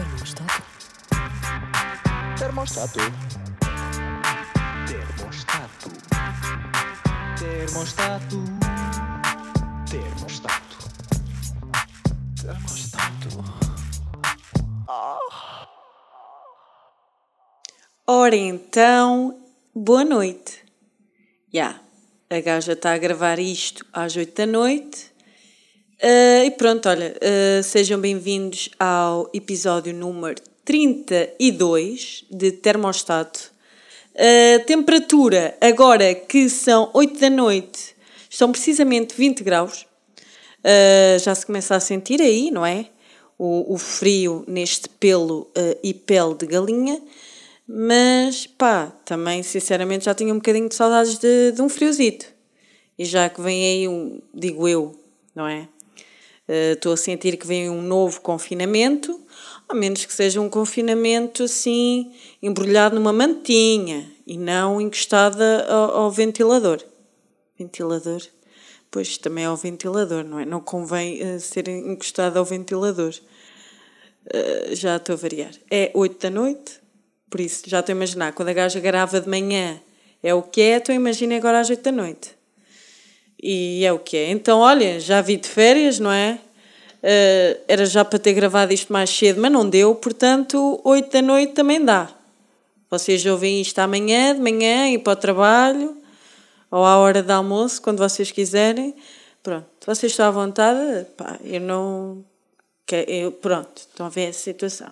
Termostato. Termostato. Termostato. Termostato. Termostato. Termostato. Ora então, boa noite. Já, a gaja está a gravar isto às 8 da noite. Ah, e pronto, olha, ah, sejam bem-vindos ao episódio número 32 de Termostato. A temperatura, agora que são 8 da noite, estão precisamente 20 graus. Já se começa a sentir aí, não é? O, o frio neste pelo e pele de galinha. Mas pá, também sinceramente já tinha um bocadinho de saudades de, de um friozito. E já que vem aí um, digo eu, não é? Eh, Estou a sentir que vem um novo confinamento, a menos que seja um confinamento assim, embrulhado numa mantinha e não encostada ao, ao ventilador. Ventilador? Pois também é ao ventilador, não é? Não convém eh, ser encostado ao ventilador. Eh, já estou a variar. É 8 da noite, por isso já estou a imaginar. Quando a gaja grava de manhã é o que é, estou a imaginar agora às 8 da noite. E é o que é. Então, olha, já vi de férias, não é? Eh, era já para ter gravado isto mais cedo, mas não deu, portanto, 8 da noite também dá. Vocês ouvem isto amanhã, de manhã, ir para o trabalho, ou à hora de almoço, quando vocês quiserem. Pronto, vocês estão à vontade, pá, eu não. Eu, pronto, estão a ver a situação.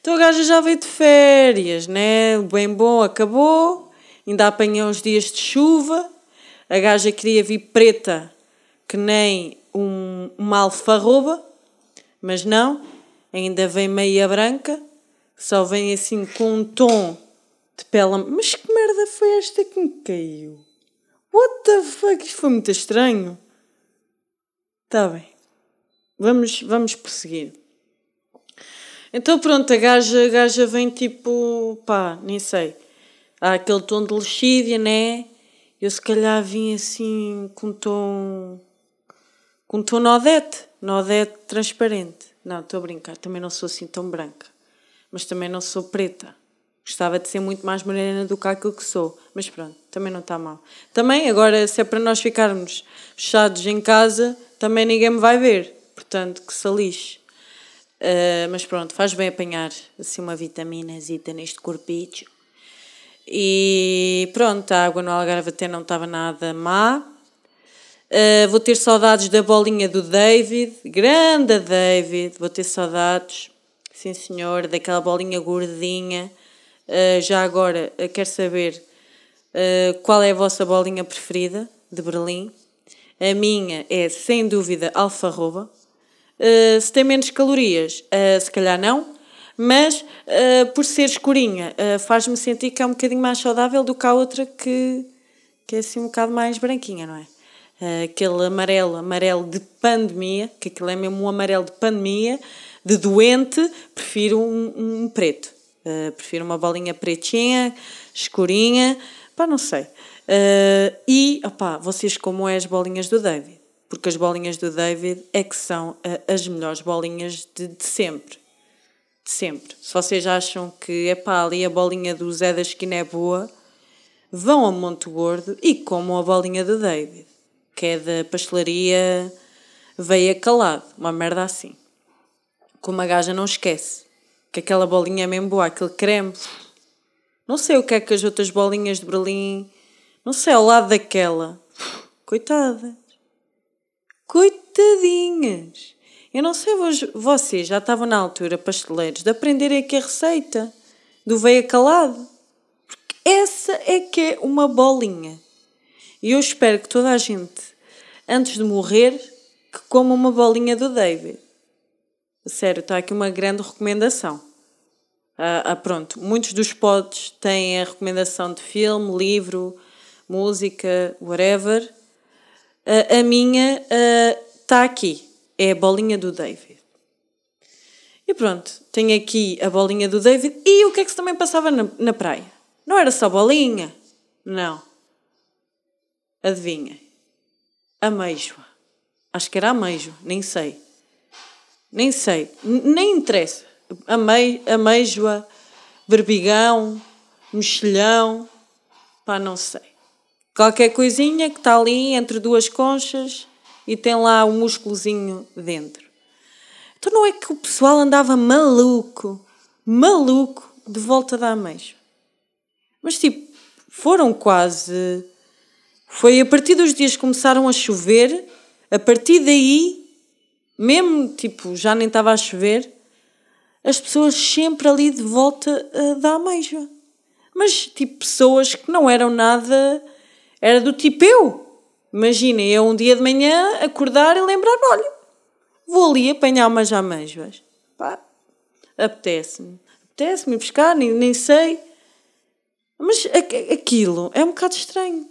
Então a gaja já veio de férias, né? Bem bom acabou, ainda apanhou uns dias de chuva. A gaja queria vir preta, que nem um, uma alfarroba, mas não, ainda vem meia branca, só vem assim com um tom de pele. Mas que merda foi esta que me caiu? What the fuck? Isto foi muito estranho. Tá bem. Vamos, vamos prosseguir. Então pronto, a gaja, a gaja vem tipo, pá, nem sei. Há aquele tom de lexídia, né? Eu se calhar vim assim com tom. com tom nodete. Nodete transparente. Não, estou a brincar, também não sou assim tão branca. Mas também não sou preta. Gostava de ser muito mais morena do que aquilo que sou. Mas pronto, também não está mal. Também, agora, se é para nós ficarmos fechados em casa, também ninguém me vai ver. Portanto, que se lixe. Uh, mas pronto, faz bem apanhar assim uma vitaminazita neste corpício. E pronto, a água no Algarve até não estava nada má. Uh, vou ter saudades da bolinha do David, grande David, vou ter saudades, sim senhor, daquela bolinha gordinha. Uh, já agora, uh, quero saber qual é a vossa bolinha preferida de Berlim. A minha é, sem dúvida, alfarroba. Se tem menos calorias, se calhar não, mas uh, por ser escurinha, uh, faz-me sentir que é um bocadinho mais saudável do que a outra que, que é assim um bocado mais branquinha, não é? Uh, aquele amarelo, amarelo de pandemia, que aquilo é mesmo um amarelo de pandemia, de doente, prefiro um, um preto. Prefiro uma bolinha pretinha, escurinha, pá, não sei. E, opá, vocês como é as bolinhas do David? Porque as bolinhas do David é que são as melhores bolinhas de, de sempre. Sempre. Se vocês acham que, é pá, ali a bolinha do Zé da Esquina é boa, vão a Monte Gordo e comam a bolinha do David, que é da pastelaria Veia Calado, uma merda assim. Como a gaja não esquece que aquela bolinha é mesmo boa, aquele creme. Não sei o que é que as outras bolinhas de Berlim, não sei, ao lado daquela. Coitadas. Coitadinhas. Eu não sei, vocês já estavam na altura, pasteleiros, de aprenderem aqui a receita do veia calado. Porque essa é que é uma bolinha. E eu espero que toda a gente, antes de morrer, que coma uma bolinha do David. Sério, está aqui uma grande recomendação. Ah, ah, pronto, muitos dos pods têm a recomendação de filme, livro, música, whatever. Ah, a minha está aqui, é a bolinha do David. E pronto, tenho aqui a bolinha do David. E o que é que se também passava na, na praia? Não era só bolinha? Não. Adivinha? Ameijoa. Acho que era ameijo, nem sei. Nem sei. Nem interessa. amei, ameijoa, berbigão, mexilhão, pá, não sei. Qualquer coisinha que está ali entre duas conchas e tem lá um músculozinho dentro. Então não é que o pessoal andava maluco, maluco, de volta da ameixa. Mas tipo, foram quase. Foi a partir dos dias que começaram a chover, a partir daí, mesmo tipo, já nem estava a chover, as pessoas sempre ali de volta uh, da ameixa. Mas tipo, pessoas que não eram nada. Era do tipo eu. Imaginem, eu um dia de manhã acordar e lembrar: olha, vou ali apanhar umas amêijoas. Pá, apetece-me. Apetece-me pescar, nem, nem sei. Mas aquilo é um bocado estranho.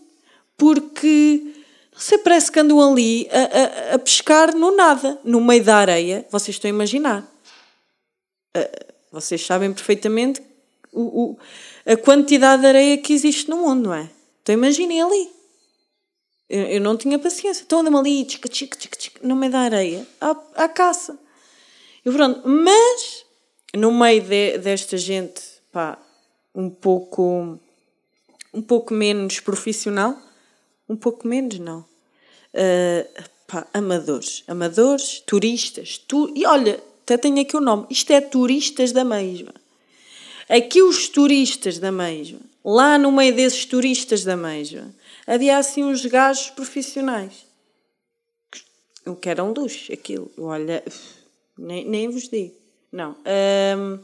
Porque, não sei, parece que andam ali a, a, a pescar no nada, no meio da areia. Vocês estão a imaginar. Vocês sabem perfeitamente o, o, a quantidade de areia que existe no mundo, não é? Então imaginem ali. Eu, eu não tinha paciência. Então andam ali, tchica, tchica, tchica, tchica, no meio da areia, à, à caça. E pronto, mas no meio de, desta gente, pá, um pouco um pouco menos profissional, um pouco menos não. Uh, pá, amadores, amadores, turistas, tu, e olha, até tenho aqui o nome, isto é turistas da mesma. Aqui os turistas da mesma, lá no meio desses turistas da mesma, havia assim uns gajos profissionais. O que era um luxo, aquilo. Olha, nem, nem vos digo. Não. Um,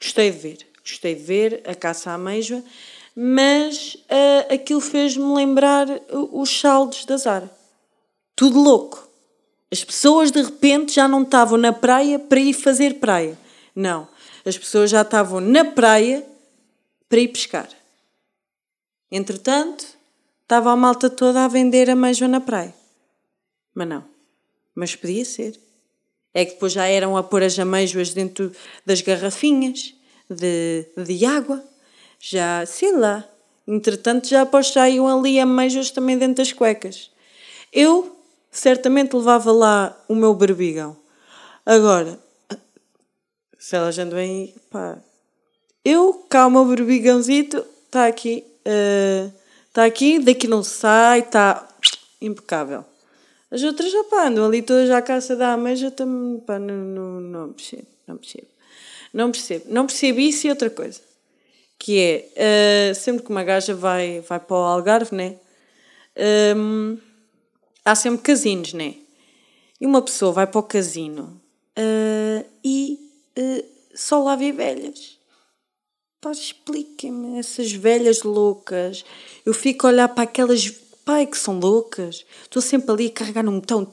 gostei de ver. Gostei de ver a caça à ameijoa, mas uh, aquilo fez-me lembrar os saldos da Zara. Tudo louco. As pessoas de repente já não estavam na praia para ir fazer praia. Não. As pessoas já estavam na praia para ir pescar. Entretanto, estava a malta toda a vender a na praia. Mas não. Mas podia ser. É que depois já eram a pôr as ameijoas dentro das garrafinhas de, de água. Já, sei lá. Entretanto, já após ali ameijoas também dentro das cuecas. Eu certamente levava lá o meu berbigão. Agora, se elas andam bem, pá. Eu, cá o meu berbigãozito, está aqui. Está aqui, daqui não sai, está impecável. As outras já pá, andam ali todas à caça da ameixa, também, não, não, não percebo, não percebo. Não percebo. Não percebo isso e outra coisa. Que é, uh, sempre que uma gaja vai, vai para o Algarve, né? Um, há sempre casinos, né? E uma pessoa vai para o casino uh, e uh, só lá vê velhas. Pá, expliquem-me, essas velhas loucas. Eu fico a olhar para aquelas pai que são loucas. Estou sempre ali a carregar num botão.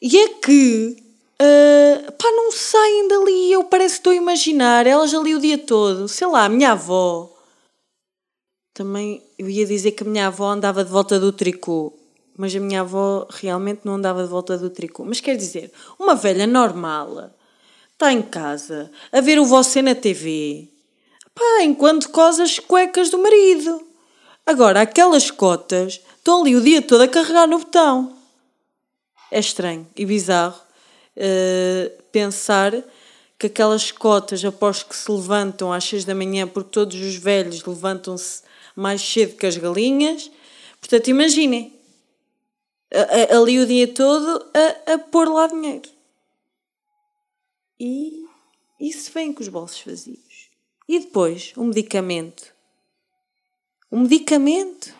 E é que uh, pá, não saem dali. Eu parece que estou a imaginar elas ali o dia todo. Sei lá, a minha avó. Também eu ia dizer que a minha avó andava de volta do tricô. Mas a minha avó realmente não andava de volta do tricô. Mas quer dizer, uma velha normal está em casa a ver o você na TV. Pá, enquanto cose as cuecas do marido. Agora, aquelas cotas estão ali o dia todo a carregar no botão. É estranho e bizarro uh, pensar que aquelas cotas, após que se levantam às seis da manhã, porque todos os velhos levantam-se mais cedo que as galinhas. Portanto, imaginem, ali o dia todo a, a pôr lá dinheiro. E isso vem com os bolsos vazios. E depois, um medicamento um medicamento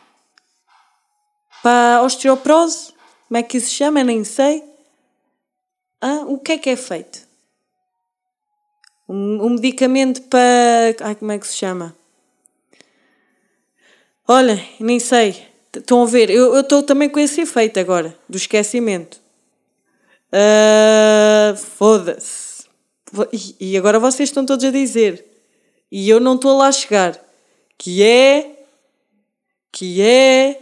para osteoporose, como é que isso se chama? Eu nem sei. Ah, o que é que é feito? Um, um medicamento para. Ai, como é que se chama? Olha, nem sei. Estão a ver? Eu estou também com esse efeito agora, do esquecimento. Uh, Foda-se. E agora vocês estão todos a dizer. E eu não estou lá a chegar. Que é que é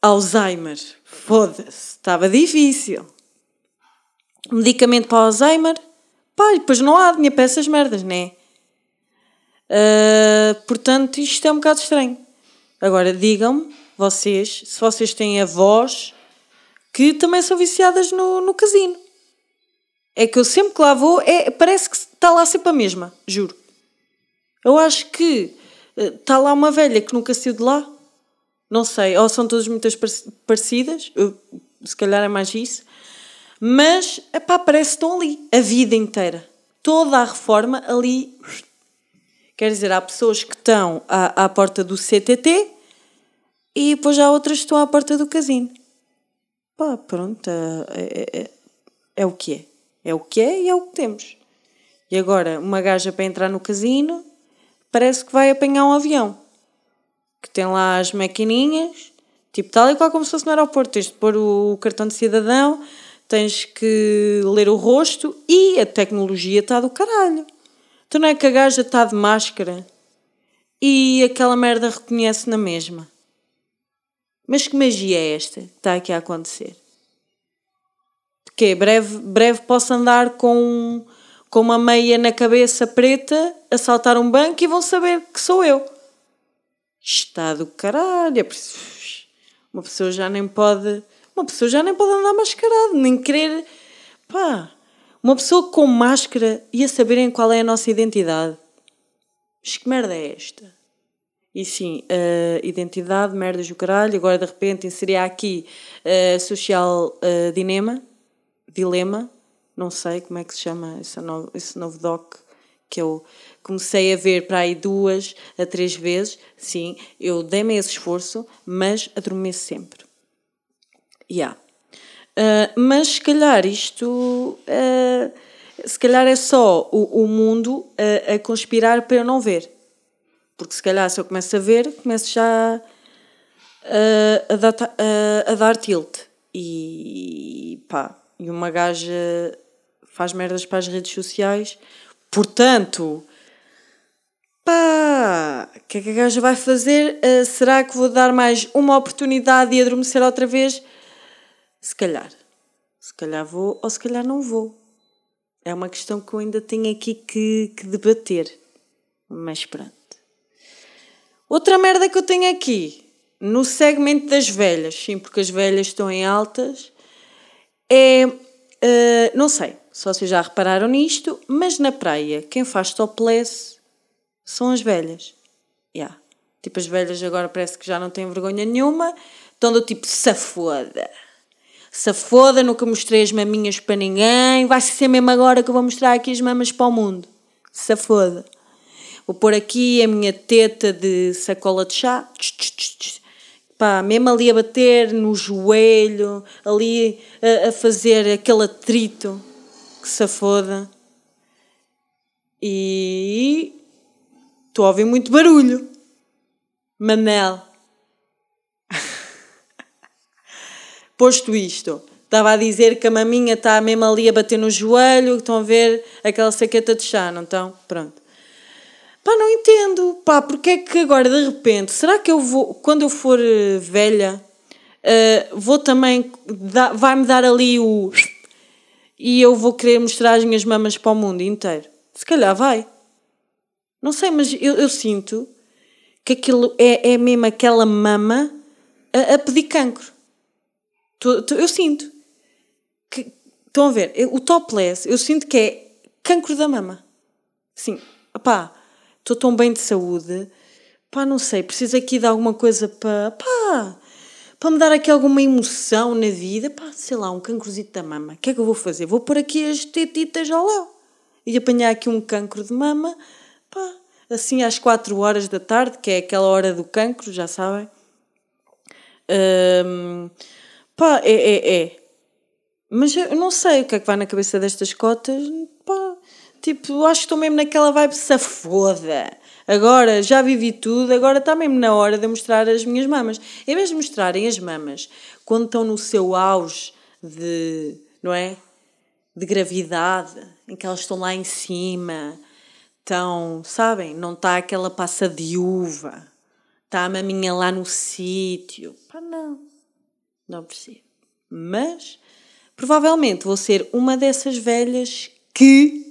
Alzheimer. Foda-se, estava difícil. Medicamento para Alzheimer? Pá, depois não há dinheiro para essas merdas, né? Uh, portanto, isto é um bocado estranho. Agora, digam-me, vocês, se vocês têm avós que também são viciadas no, no casino. É que eu sempre que lá vou, é, parece que está lá sempre a mesma, juro. Eu acho que está lá uma velha que nunca saiu de lá. Não sei, ou são todas muito parecidas, se calhar é mais isso. Mas, epá, parece que estão ali, a vida inteira. Toda a reforma ali. Quer dizer, há pessoas que estão à, à porta do CTT e depois há outras que estão à porta do casino. Pá, pronto, é, é, é, é o que é. É o que é e é o que temos. E agora, uma gaja para entrar no casino parece que vai apanhar um avião. Que tem lá as maquininhas, tipo tal e qual como se fosse no aeroporto. Tens de pôr o cartão de cidadão, tens que ler o rosto e a tecnologia está do caralho. Então não é que a gaja está de máscara e aquela merda reconhece na mesma. Mas que magia é esta que está aqui a acontecer? Porque breve, breve posso andar com, com uma meia na cabeça preta, assaltar um banco e vão saber que sou eu. Está do caralho. É uma pessoa já nem pode uma pessoa já nem pode andar mascarada, nem querer. Pá, uma pessoa com máscara ia saberem qual é a nossa identidade. Mas que merda é esta? E sim, uh, identidade, merdas do caralho. Agora de repente inseria aqui uh, social uh, dinema, dilema, não sei como é que se chama esse novo, esse novo doc que eu comecei a ver para aí duas a três vezes. Sim, eu dei-me esse esforço, mas adormeço sempre. Yeah. Uh, mas se calhar isto. Uh, se calhar é só o, o mundo a, a, conspirar para eu não ver. Porque se calhar se eu começo a ver, começo já a, a, dar, a, a dar tilt. E pá, e uma gaja faz merdas para as redes sociais. Portanto, pá, o que é que a gaja vai fazer? Uh, será que vou dar mais uma oportunidade e adormecer outra vez? Se calhar. Se calhar vou ou se calhar não vou. É uma questão que eu ainda tenho aqui que, que debater. Mas pronto. Outra merda que eu tenho aqui, no segmento das velhas, sim, porque as velhas estão em altas, é. Uh, não sei se vocês já repararam nisto, mas na praia, quem faz topless são as velhas. Yeah. Tipo, as velhas agora parece que já não têm vergonha nenhuma, estão do tipo safoda se foda, nunca mostrei as maminhas para ninguém, vai ser mesmo agora que eu vou mostrar aqui as mamas para o mundo. Se foda. Vou pôr aqui a minha teta de sacola de chá. Pá, mesmo ali a bater no joelho, ali a, a fazer aquele atrito que se foda. E estou a ouvir muito barulho. Manel. Posto isto, estava a dizer que a maminha está mesmo ali a bater no joelho, estão a ver aquela saqueta de chá, não estão? Pronto. Pá, não entendo. Pá, porque é que agora de repente, será que eu vou, quando eu for eh, velha, uh, vou também, vai-me dar ali o. e eu vou querer mostrar as minhas mamas para o mundo inteiro? Se calhar vai. Não sei, mas eu, eu sinto que aquilo é, é mesmo aquela mama a, a pedir cancro. Eu sinto. Que, estão a ver? O topless, eu sinto que é cancro da mama. Sim, pá, estou tão bem de saúde. Pá, não sei, preciso aqui de alguma coisa para. pá, para me dar aqui alguma emoção na vida. Pá, sei lá, um cancrozito da mama. O que é que eu vou fazer? Vou pôr aqui as tetitas ao léu e apanhar aqui um cancro de mama. Pá, assim às 4 horas da tarde, que é aquela hora do cancro, já sabem. Um, Pá, é, é, é. Mas eu não sei o que é que vai na cabeça destas cotas. Pá, tipo, acho que estou mesmo naquela vibe safoda. Agora já vivi tudo, agora está mesmo na hora de mostrar as minhas mamas. Em vez de mostrarem as mamas quando estão no seu auge de, não é? De gravidade, em que elas estão lá em cima, estão, sabem? Não está aquela passa de uva, está a maminha lá no sítio. Pá, não. Não percebo. Mas provavelmente vou ser uma dessas velhas que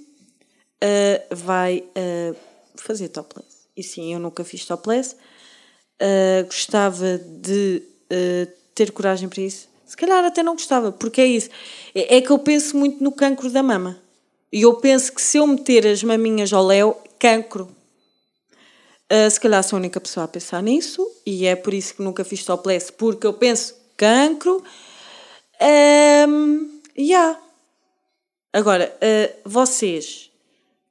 uh, vai uh, fazer topless. E sim, eu nunca fiz topless. Uh, gostava de ter coragem para isso. Se calhar até não gostava, porque é isso. É, é que eu penso muito no cancro da mama. E eu penso que se eu meter as maminhas ao léu, cancro. Uh, se calhar sou a única pessoa a pensar nisso e é por isso que nunca fiz topless, porque eu penso cancro. Um, yeah. Agora, uh, vocês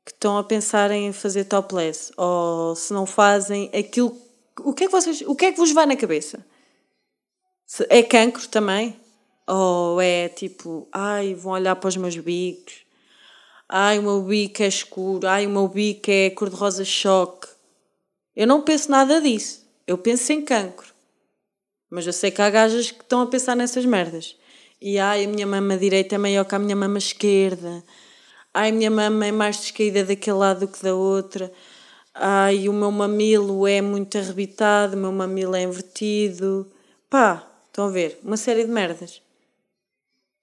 que estão a pensar em fazer topless ou se não fazem aquilo, o que é que vocês, o que é que vos vai na cabeça? É cancro também? Ou é tipo, ai, vão olhar para os meus bicos, ai, o meu bico é escuro, ai, o meu bico é cor-de-rosa choque. Eu não penso nada disso. Eu penso em cancro. Mas eu sei que há gajas que estão a pensar nessas merdas. E ai, a minha mama direita é maior que a minha mama esquerda. Ai, minha mama é mais descaída daquele lado do que da outra. Ai, o meu mamilo é muito arrebitado, o meu mamilo é invertido. Pá, estão a ver? Uma série de merdas.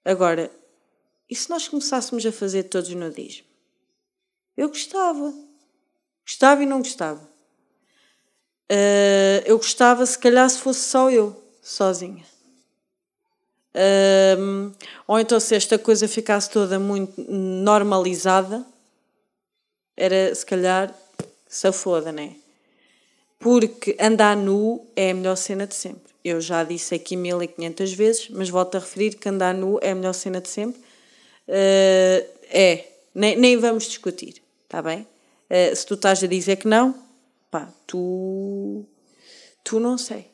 Agora, e se nós começássemos a fazer todos nudismo? Eu gostava. Gostava e não gostava. Uh, eu gostava se calhar se fosse só eu, sozinha. Uh, ou então se esta coisa ficasse toda muito normalizada, era se calhar safoda, né? Porque andar nu é a melhor cena de sempre. Eu já disse aqui 1500 vezes, mas volto a referir que andar nu é a melhor cena de sempre. Uh, é, nem, nem vamos discutir, está bem? Uh, se tu estás a dizer que não, pá, tu, tu não sei.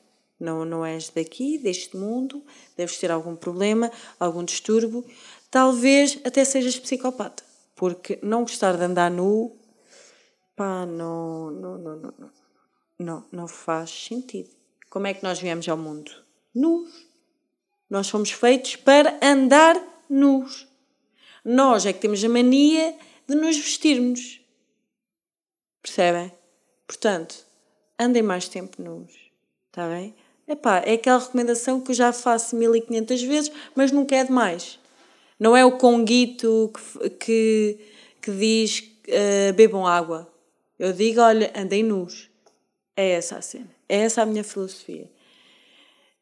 Não, não és daqui, deste mundo, deves ter algum problema, algum distúrbio. Talvez até sejas psicopata, porque não gostar de andar nu, pá, não, não, não, não, não, não, não faz sentido. Como é que nós viemos ao mundo? Nus. Nós fomos feitos para andar nus. Nós é que temos a mania de nos vestirmos. Percebem? Portanto, andem mais tempo nus. Está bem? Epá, é aquela recomendação que eu já faço 1500 vezes, mas nunca é demais. Não é o conguito que, que, que diz uh, bebam água. Eu digo, olha, andem nus. É essa a cena. É essa a minha filosofia.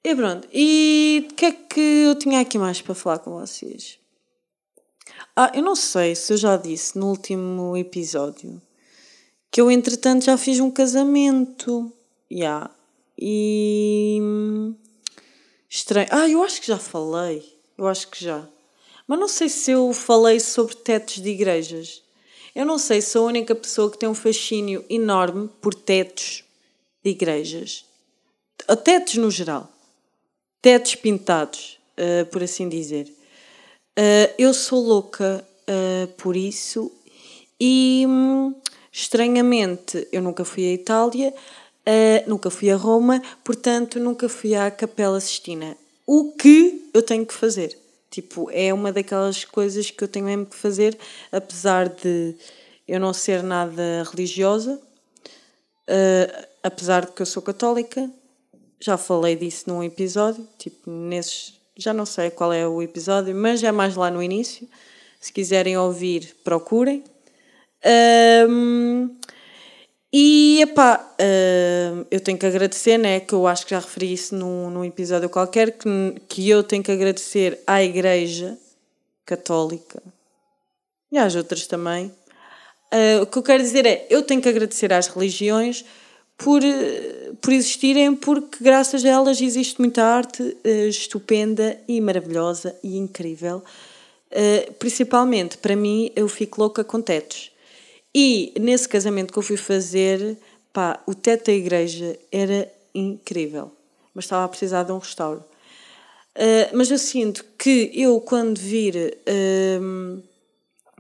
E pronto. E o que é que eu tinha aqui mais para falar com vocês? Ah, eu não sei se eu já disse no último episódio que eu, entretanto, já fiz um casamento. Yeah. E. Estranho. Ah, eu acho que já falei. Eu acho que já. Mas não sei se eu falei sobre tetos de igrejas. Eu não sei se sou a única pessoa que tem um fascínio enorme por tetos de igrejas. Tetos no geral. Tetos pintados, uh, por assim dizer. Uh, eu sou louca uh, por isso e hum, estranhamente eu nunca fui à Itália, uh, nunca fui a Roma, portanto nunca fui à Capela Sistina. O que eu tenho que fazer? Tipo, é uma daquelas coisas que eu tenho mesmo que fazer, apesar de eu não ser nada religiosa, apesar de que eu sou católica, já falei disso num episódio, tipo, nesses já não sei qual é o episódio, mas é mais lá no início. Se quiserem ouvir, procurem. Um, e epá, uh, eu tenho que agradecer, né? Que eu acho que já referi isso num, num episódio qualquer, que, que eu tenho que agradecer à Igreja Católica e às outras também. Uh, o que eu quero dizer é, eu tenho que agradecer às religiões por, por existirem, porque graças a elas existe muita arte uh, estupenda e maravilhosa e incrível. Uh, principalmente, para mim, eu fico louca com tetos. E nesse casamento que eu fui fazer, pá, o teto da igreja era incrível, mas estava a precisar de um restauro. Uh, mas eu sinto que eu, quando vir,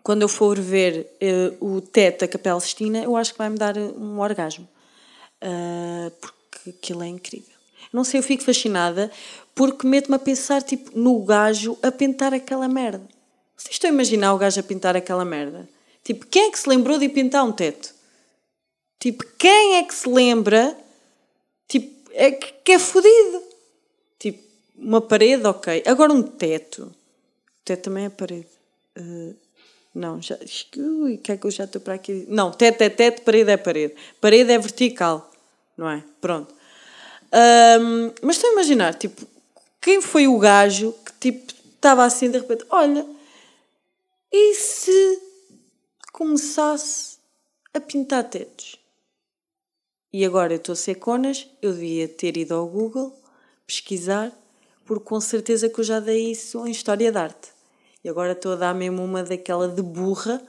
quando eu for ver o teto da Capela Sistina, eu acho que vai-me dar um orgasmo uh, porque aquilo é incrível. Não sei, eu fico fascinada porque meto-me a pensar tipo, no gajo a pintar aquela merda. Vocês estão a imaginar o gajo a pintar aquela merda? Tipo, quem é que se lembrou de pintar um teto? Tipo, quem é que se lembra tipo, é que, que é fodido? Tipo, uma parede, ok. Agora um teto. O teto também é parede. Uh, não, já. Ui, que é que eu já estou para aqui? Não, teto é teto, parede é parede. Parede é vertical não é? Pronto. Um, mas estou a imaginar, tipo, quem foi o gajo que tipo estava assim de repente, olha, e se começasse a pintar tetos? E agora eu estou a ser conas, eu devia ter ido ao Google pesquisar, porque com certeza que eu já dei isso em História de Arte. E agora estou a dar mesmo uma daquela de burra.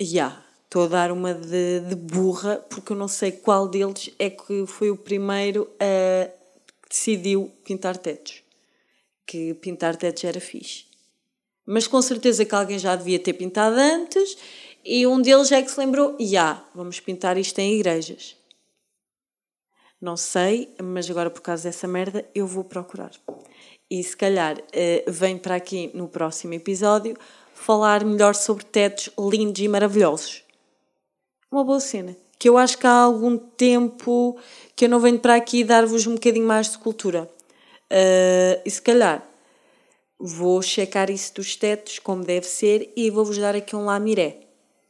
Já, yeah, estou a dar uma de, de burra, porque eu não sei qual deles é que foi o primeiro a que decidiu pintar tetos. Que pintar tetos era fixe. Mas com certeza que alguém já devia ter pintado antes e um deles é que se lembrou: já, yeah, vamos pintar isto em igrejas. Não sei, mas agora por causa dessa merda eu vou procurar. E se calhar uh, vem para aqui no próximo episódio falar melhor sobre tetos lindos e maravilhosos. Uma boa cena. Que eu acho que há algum tempo que eu não venho para aqui dar-vos um bocadinho mais de cultura. Uh, e se calhar vou checar isso dos tetos como deve ser e vou-vos dar aqui um lamiré.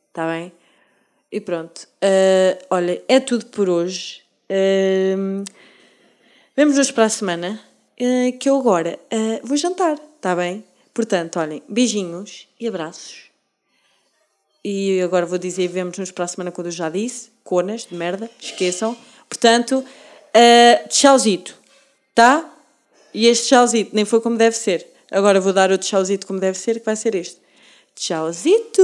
Está bem? E pronto. Uh, olha, é tudo por hoje. Uh, Vemo-nos para a semana. Uh, que eu agora vou jantar. Está bem? Portanto, olhem, beijinhos e abraços. E agora vou dizer vemos-nos para a semana quando eu já disse. Conas de merda, esqueçam. Portanto, uh, tchauzito. Tá? E este tchauzito nem foi como deve ser. Agora vou dar outro tchauzito como deve ser, que vai ser este. Tchauzito!